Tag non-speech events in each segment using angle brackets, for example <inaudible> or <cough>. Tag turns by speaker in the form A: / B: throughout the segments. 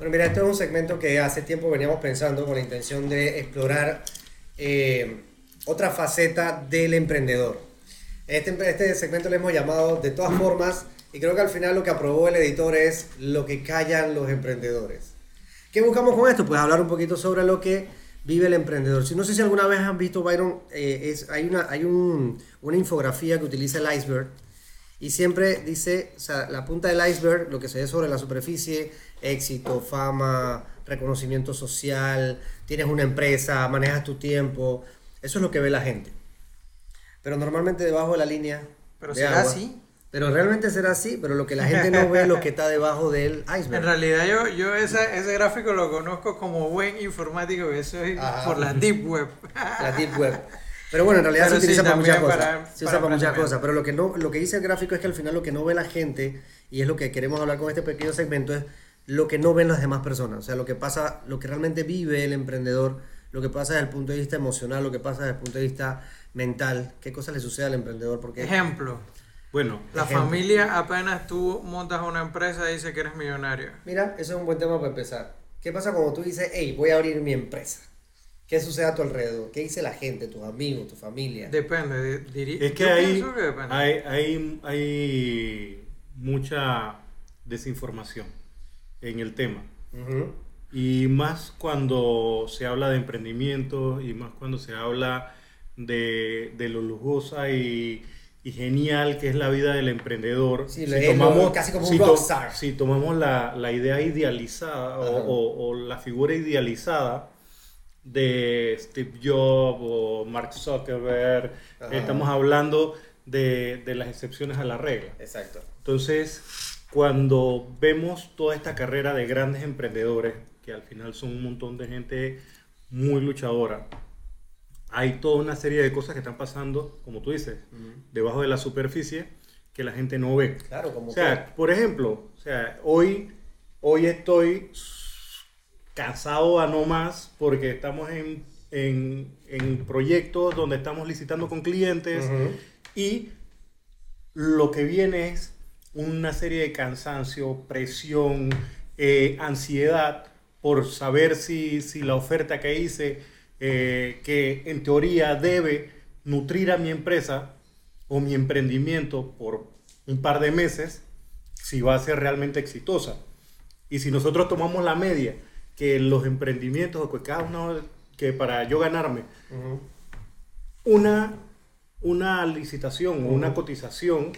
A: Bueno, mira, esto es un segmento que hace tiempo veníamos pensando con la intención de explorar eh, otra faceta del emprendedor. Este, este segmento le hemos llamado de todas formas, y creo que al final lo que aprobó el editor es lo que callan los emprendedores. ¿Qué buscamos con esto? Pues hablar un poquito sobre lo que vive el emprendedor. Si no sé si alguna vez han visto, Byron, eh, hay, una, hay un, una infografía que utiliza el iceberg y siempre dice, o sea, la punta del iceberg, lo que se ve sobre la superficie, éxito, fama, reconocimiento social, tienes una empresa, manejas tu tiempo, eso es lo que ve la gente. Pero normalmente debajo de la línea...
B: Pero será así.
A: Pero realmente será así, pero lo que la gente no ve es lo que está debajo del iceberg.
B: En realidad yo, yo ese, ese gráfico lo conozco como buen informático, eso es por la deep web.
A: La deep web. Pero bueno, en realidad se utiliza para muchas cosas. se usa para, muchas cosas. Pero lo que, no, lo que dice el gráfico es que al final lo que no ve la gente, y es lo que queremos hablar con este pequeño segmento, es lo que no ven las demás personas. O sea, lo que pasa, lo que realmente vive el emprendedor, lo que pasa desde el punto de vista emocional, lo que pasa desde el punto de vista mental, qué cosas le sucede al emprendedor. Porque,
B: Ejemplo. Bueno, la familia apenas tú montas una empresa y dice que eres millonario.
A: Mira, eso es un buen tema para empezar. ¿Qué pasa cuando tú dices, hey, voy a abrir mi empresa? ¿Qué sucede a tu alrededor? ¿Qué dice la gente, tus amigos, tu familia?
B: Depende, diría.
C: Es que, hay, hay, hay, hay, mucha desinformación en el tema. Y más cuando se habla de emprendimiento y más cuando se habla de, de lo lujosa y y genial que es la vida del emprendedor.
A: si tomamos, casi como un rockstar.
C: si tomamos la, la idea idealizada o, o, la figura idealizada de Steve Jobs o Mark Zuckerberg, estamos hablando de, de, las excepciones a la regla.
A: Exacto.
C: Entonces, cuando vemos toda esta carrera de grandes emprendedores, que al final son un montón de gente muy luchadora, hay toda una serie de cosas que están pasando, como tú dices, debajo de la superficie que la gente no ve.
A: Claro, como
C: o sea, por ejemplo, o sea, hoy, hoy estoy cansado a no más porque estamos en, en, en proyectos donde estamos licitando con clientes y lo que viene es una serie de cansancio, presión, eh, ansiedad por saber si, si la oferta que hice eh, que en teoría debe nutrir a mi empresa o mi emprendimiento por un par de meses, si va a ser realmente exitosa. Y si nosotros tomamos la media, que los emprendimientos, o que cada uno, que para yo ganarme, una, una licitación o una cotización,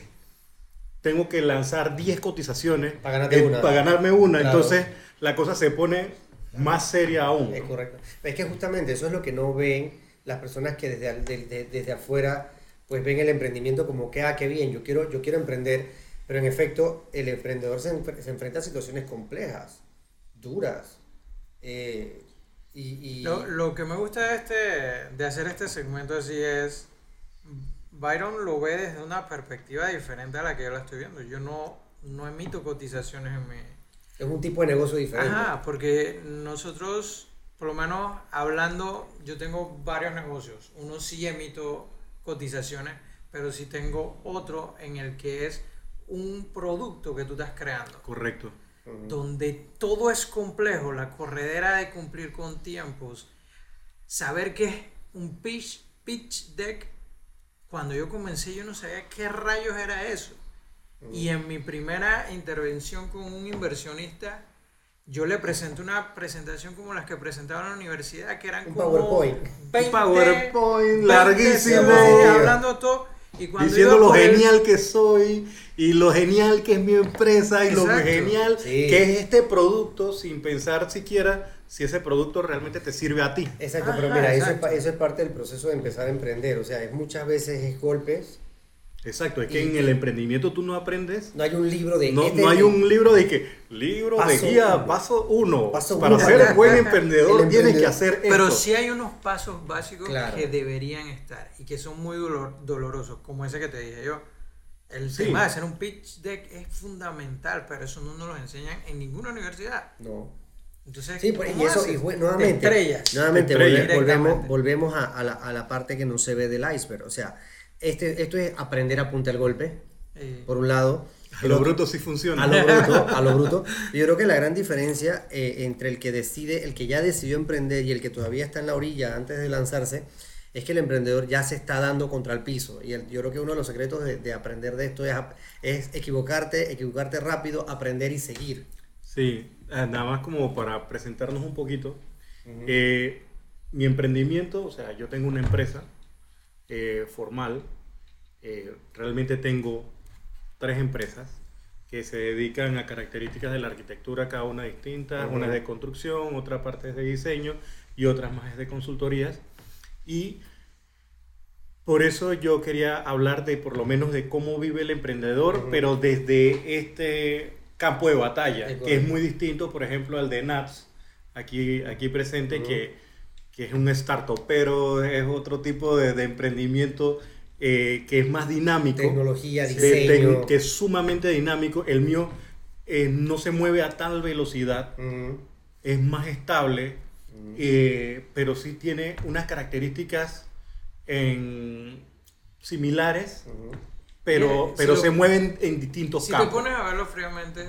C: tengo que lanzar 10 cotizaciones
A: para,
C: ganarme una. Entonces la cosa se pone más seria aún.
A: Es correcto. Es que justamente eso es lo que no ven las personas que desde, desde afuera pues ven el emprendimiento como que, ah, qué bien, yo quiero, yo quiero emprender, pero en efecto el emprendedor se, enfrenta a situaciones complejas, duras. Eh, y,
B: Lo, lo, que me gusta de, este, de hacer este segmento así es, Byron lo ve desde una perspectiva diferente a la que yo la estoy viendo. Yo no, no emito cotizaciones en mi,
A: es un tipo de negocio diferente.
B: Ajá, porque nosotros, por lo menos hablando, yo tengo varios negocios. Uno sí emito cotizaciones, pero sí tengo otro en el que es un producto que tú estás creando.
C: Correcto.
B: Donde todo es complejo, la corredera de cumplir con tiempos, saber que es un pitch, pitch deck. Cuando yo comencé yo no sabía qué rayos era eso. Y en mi primera intervención con un inversionista, yo le presenté una presentación como las que presentaba en la universidad, que eran
A: un
B: como
A: PowerPoint.
C: un PowerPoint larguísimo.
B: hablando todo. Y
C: Diciendo lo genial que soy y lo genial que es mi empresa y lo genial que es este producto sin pensar siquiera si ese producto realmente te sirve a ti.
A: Exacto, pero mira, eso es, eso es, parte del proceso de empezar a emprender. O sea, es muchas veces es golpes
C: Exacto, es que en el emprendimiento tú no aprendes.
A: No hay un libro de.
C: No, no hay un libro de que. Libro de guía, paso uno. Para ser <laughs> buen emprendedor tienes que hacer esto.
B: Pero sí hay unos pasos básicos que deberían estar y que son muy dolorosos, como ese que te dije yo. El tema de hacer un pitch deck es fundamental, pero eso no nos lo enseñan en ninguna universidad.
A: No.
B: Entonces,
A: sí, pues, y eso, y nuevamente,
B: estrellas.
A: nuevamente volvemos, volvemos a, a, la, a la parte que no se ve del iceberg. O sea, este, esto es aprender a punta el golpe, por un lado.
C: A lo bruto sí funciona.
A: A lo bruto, a lo bruto. <laughs> Yo creo que la gran diferencia eh, entre el que decide, el que ya decidió emprender y el que todavía está en la orilla antes de lanzarse, es que el emprendedor ya se está dando contra el piso. Y el- yo creo que uno de los secretos de, de aprender de esto es, equivocarte, equivocarte rápido, aprender y seguir.
C: Sí, eh, nada más como para presentarnos un poquito. Eh, mi emprendimiento, o sea, yo tengo una empresa eh, formal. eh, realmente tengo tres empresas que se dedican a características de la arquitectura, cada una distinta.
A: Ujú.
C: Una es de construcción, otra parte es de diseño y otras más es de consultorías. Y por eso yo quería hablar de por lo menos de cómo vive el emprendedor,
A: Ujú.
C: pero desde este campo de batalla, que es muy distinto, por ejemplo, al de Nats, aquí, aquí presente,
A: Ujú.
C: que, que es un startup, pero es otro tipo de, de emprendimiento eh, que es más dinámico,
A: Tecnología,
C: de-
A: diseño.
C: de- que es sumamente dinámico. El mío eh, no se mueve a tal velocidad, es más estable, eh, pero sí tiene unas características en- similares, pero,
B: si
C: pero
B: lo-
C: se mueven en distintos
B: Si te
C: campos.
B: pones a verlo fríamente,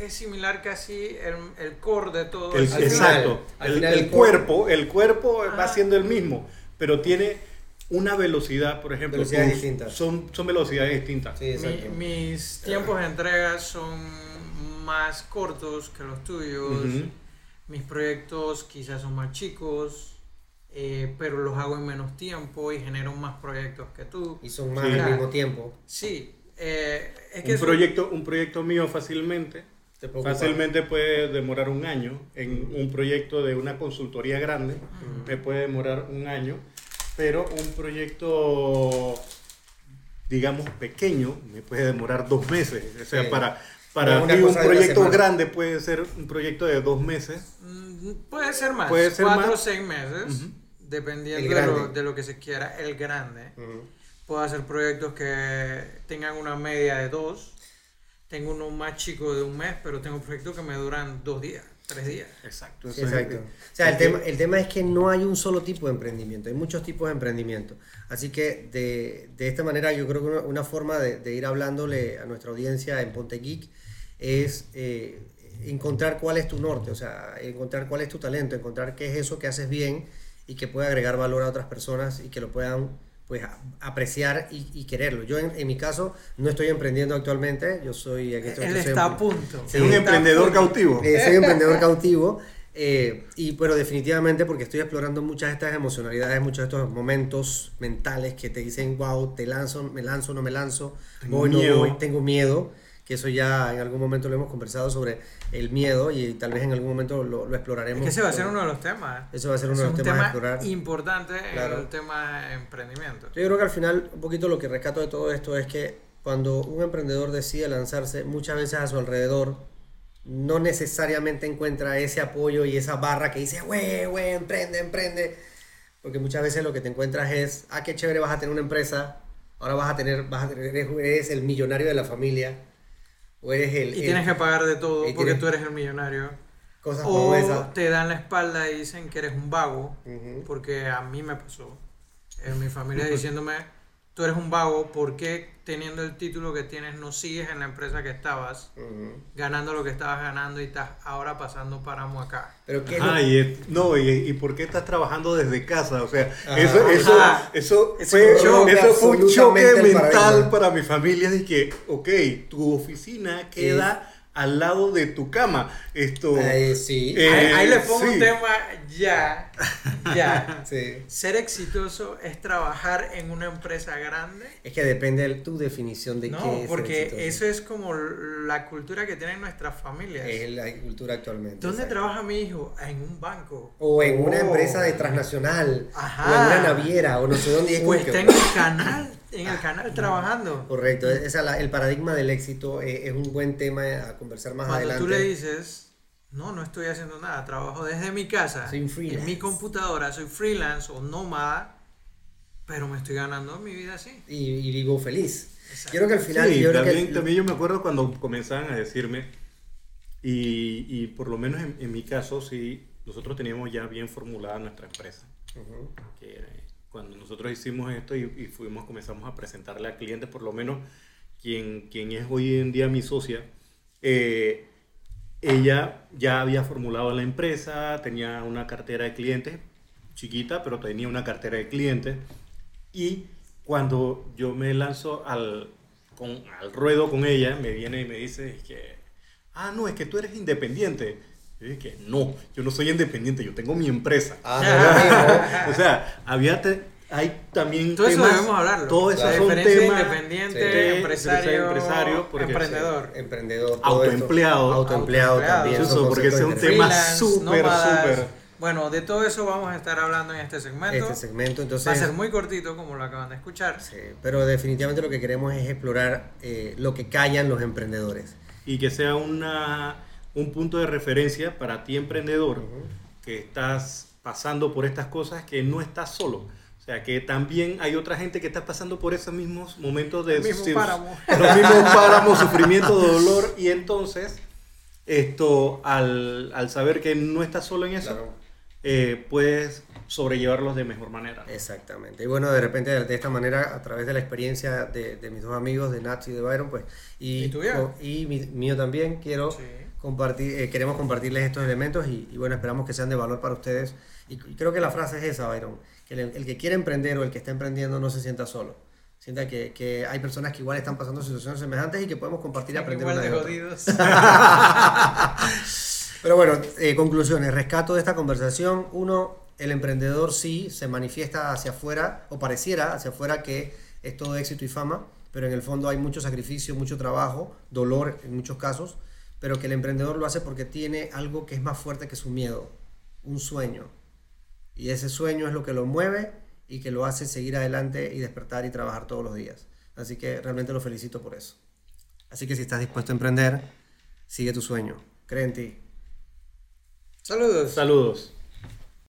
B: es similar casi el, el core de todo.
C: El-
B: es
A: Al
C: exacto.
A: final, al
C: el,
A: final
C: el
A: el
C: cuerpo, el cuerpo va siendo el mismo, pero tiene una velocidad, por ejemplo,
A: Velocidades distintas.
C: Son, son velocidades distintas.
A: Sí, exacto.
B: Mi- mis tiempos de entrega son más cortos que los tuyos. Mis proyectos quizás son más chicos, eh, pero los hago en menos tiempo y genero más proyectos que tú.
A: Y son más
C: Sí.
A: al mismo tiempo.
B: Sí, eh, es que
C: Un
B: eso-
C: proyecto, un proyecto mío fácilmente, fácilmente puede demorar un año. En un proyecto de una consultoría grande me puede demorar un año, pero un proyecto, digamos, pequeño me puede demorar dos meses. O sea,
A: Sí.
C: para, para ti un proyecto grande puede ser un proyecto de dos meses.
B: Mm, Puede ser más,
C: Puede ser
B: cuatro o seis meses,
C: Ujú.
B: dependiendo
A: El
B: de lo, de lo que se quiera, el grande.
A: Ujú.
B: Puedo hacer proyectos que tengan una media de dos. Tengo uno más chico de un mes, pero tengo proyectos que me duran dos días, tres días.
C: Exacto.
A: Sí, exacto. O sea, el tema, el tema es que no hay un solo tipo de emprendimiento, hay muchos tipos de emprendimiento. Así que de, de esta manera yo creo que una, una forma de, de ir hablándole a nuestra audiencia en Ponte Geek es eh, encontrar cuál es tu norte, o sea, encontrar cuál es tu talento, encontrar qué es eso que haces bien y que puede agregar valor a otras personas y que lo puedan pues apreciar y, y quererlo. Yo en, en mi caso no estoy emprendiendo actualmente, yo soy... en este
B: Él
A: soy
B: está
A: empre-
B: a punto.
C: Es un emprendedor cautivo.
A: eh, soy <laughs> emprendedor cautivo, eh, y, pero definitivamente porque estoy explorando muchas de estas emocionalidades, muchos de estos momentos mentales que te dicen, wow, te lanzo, me lanzo, no me lanzo,
C: Tengo
A: voy, no
C: miedo.
A: voy, tengo miedo, que eso ya en algún momento lo hemos conversado sobre el miedo y tal vez en algún momento lo, lo
B: Es
A: exploraremos.
B: que ese va a ser uno de los temas.
A: Eso va a ser uno
B: Es
A: de los
B: un
A: temas a
B: tema
A: explorar.
B: importante
A: Claro.
B: en el tema de emprendimiento.
A: Yo creo que al final un poquito lo que rescato de todo esto es que cuando un emprendedor decide lanzarse, muchas veces a su alrededor no necesariamente encuentra ese apoyo y esa barra que dice, güey, güey, emprende, emprende. Porque muchas veces lo que te encuentras es, ah, qué chévere, vas a tener una empresa, ahora vas a tener, vas a tener, eres el millonario de la familia, o eres el...
B: Y
A: el-
B: tienes que pagar de todo porque
A: tienes-
B: tú eres el millonario.
A: cosas como
B: O
A: esa.
B: te dan la espalda y dicen que eres un vago.
A: Ujú.
B: Porque a mí me pasó. En mi familia <laughs> diciéndome, tú eres un vago, ¿por qué teniendo el título que tienes no sigues en la empresa que estabas, ganando lo que estabas ganando y estás ahora pasando páramo acá?
A: Pero qué es
C: Ajá,
A: lo-
C: y, es- no, y, y por qué estás trabajando desde casa? O sea,
A: Ajá.
C: eso, eso,
B: Ajá.
C: eso,
B: Es
C: fue,
B: un choque,
C: eso fue un choque
A: absolutamente el
C: mental para mi familia de que, ok, tu oficina queda al lado de tu cama. Esto,
A: Eh, sí.
C: Eh,
B: ahí, ahí le pongo
C: sí.
B: un tema ya, ya. <laughs>
A: sí.
B: Ser exitoso es trabajar en una empresa grande.
A: Es que depende de tu definición de qué
B: No,
A: es ser
B: porque eso es como la cultura que tienen nuestras familias.
A: es la cultura actualmente.
B: ¿Dónde
A: exacto.
B: trabaja mi hijo? En un banco.
A: O en una
B: Oh.
A: empresa de transnacional.
B: Ajá.
A: O en una naviera, o no sé dónde. es
B: O está en el canal, en el canal trabajando.
A: Correcto, esa, la- el paradigma del éxito eh, es un buen tema a conversar más
B: Cuando
A: adelante.
B: tú le dices, no, no estoy haciendo nada, trabajo desde mi casa,
A: Soy un freelance.
B: en mi computadora, soy freelance o nómada, pero me estoy ganando mi vida así.
A: y, y vivo feliz.
B: Exacto.
A: Creo que al final.
C: Sí,
A: yo creo que
C: también, también yo me acuerdo cuando comenzaban a decirme, y, y por lo menos en, en mi caso, sí, nosotros teníamos ya bien formulada nuestra empresa.
A: Ujú.
C: que eh, cuando nosotros hicimos esto y, y fuimos, comenzamos a presentarle al cliente, por lo menos quien, quien es hoy en día mi socia, eh, ella ya había formulado la empresa, tenía una cartera de clientes chiquita, pero tenía una cartera de clientes. Y cuando yo me lanzo al, con, al ruedo con ella, me viene y me dice que, ah, no, es que tú eres independiente. Yo dije, no, yo no soy independiente, yo tengo mi empresa.
A: Ah, <laughs>
C: o sea, había te- hay también
B: Todo eso
C: temas-
B: debemos hablarlo.
C: Todo
B: La
C: eso son
B: diferencia
C: temas
B: independiente,
C: de-
B: empresario,
C: empresario, porque-
B: emprendedor.
A: emprendedor, todo esto.
C: Autoempleado.
A: autoempleado
B: Autoempleado.
A: también.
C: Eso, porque es un tema súper, súper.
B: Bueno, de todo eso vamos a estar hablando en este segmento.
A: Este segmento, entonces.
B: Va a ser muy cortito, como lo acaban de escuchar.
A: Sí, pero definitivamente lo que queremos es explorar eh, lo que callan los emprendedores.
C: y que sea una, un punto de referencia para ti emprendedor que estás pasando por estas cosas que no estás solo. O sea, que también hay otra gente que está pasando por esos mismos momentos de
B: mismo
C: sí,
B: páramo. <laughs>
C: los mismos <laughs> páramos, sufrimiento, dolor y entonces esto al, al saber que no estás solo en eso,
A: Claro.
C: eh, puedes sobrellevarlos de mejor manera.
A: Exactamente. Y bueno, de repente de, de esta manera, a través de la experiencia de, de mis dos amigos, de Nacho y de Byron, pues, y,
B: ¿Y tuya?
A: co- y mi- mío también, quiero
B: Sí.
A: compartir, eh, queremos compartirles estos elementos y, y bueno, esperamos que sean de valor para ustedes. Y, creo que la frase es esa, Byron, que el, el que quiere emprender o el que está emprendiendo no se sienta solo. Sienta que, que hay personas que igual están pasando situaciones semejantes y que podemos compartir y aprender
B: Igual de jodidos. <laughs>
A: Pero bueno, eh, conclusiones, rescato de esta conversación. Uno, el emprendedor sí se manifiesta hacia afuera, o pareciera hacia afuera que es todo éxito y fama, pero en el fondo hay mucho sacrificio, mucho trabajo, dolor en muchos casos, pero que el emprendedor lo hace porque tiene algo que es más fuerte que su miedo, un sueño. Y ese sueño es lo que lo mueve y que lo hace seguir adelante y despertar y trabajar todos los días. Así que realmente lo felicito por eso. Así que si estás dispuesto a emprender, sigue tu sueño, cree en ti.
B: Saludos.
C: Saludos.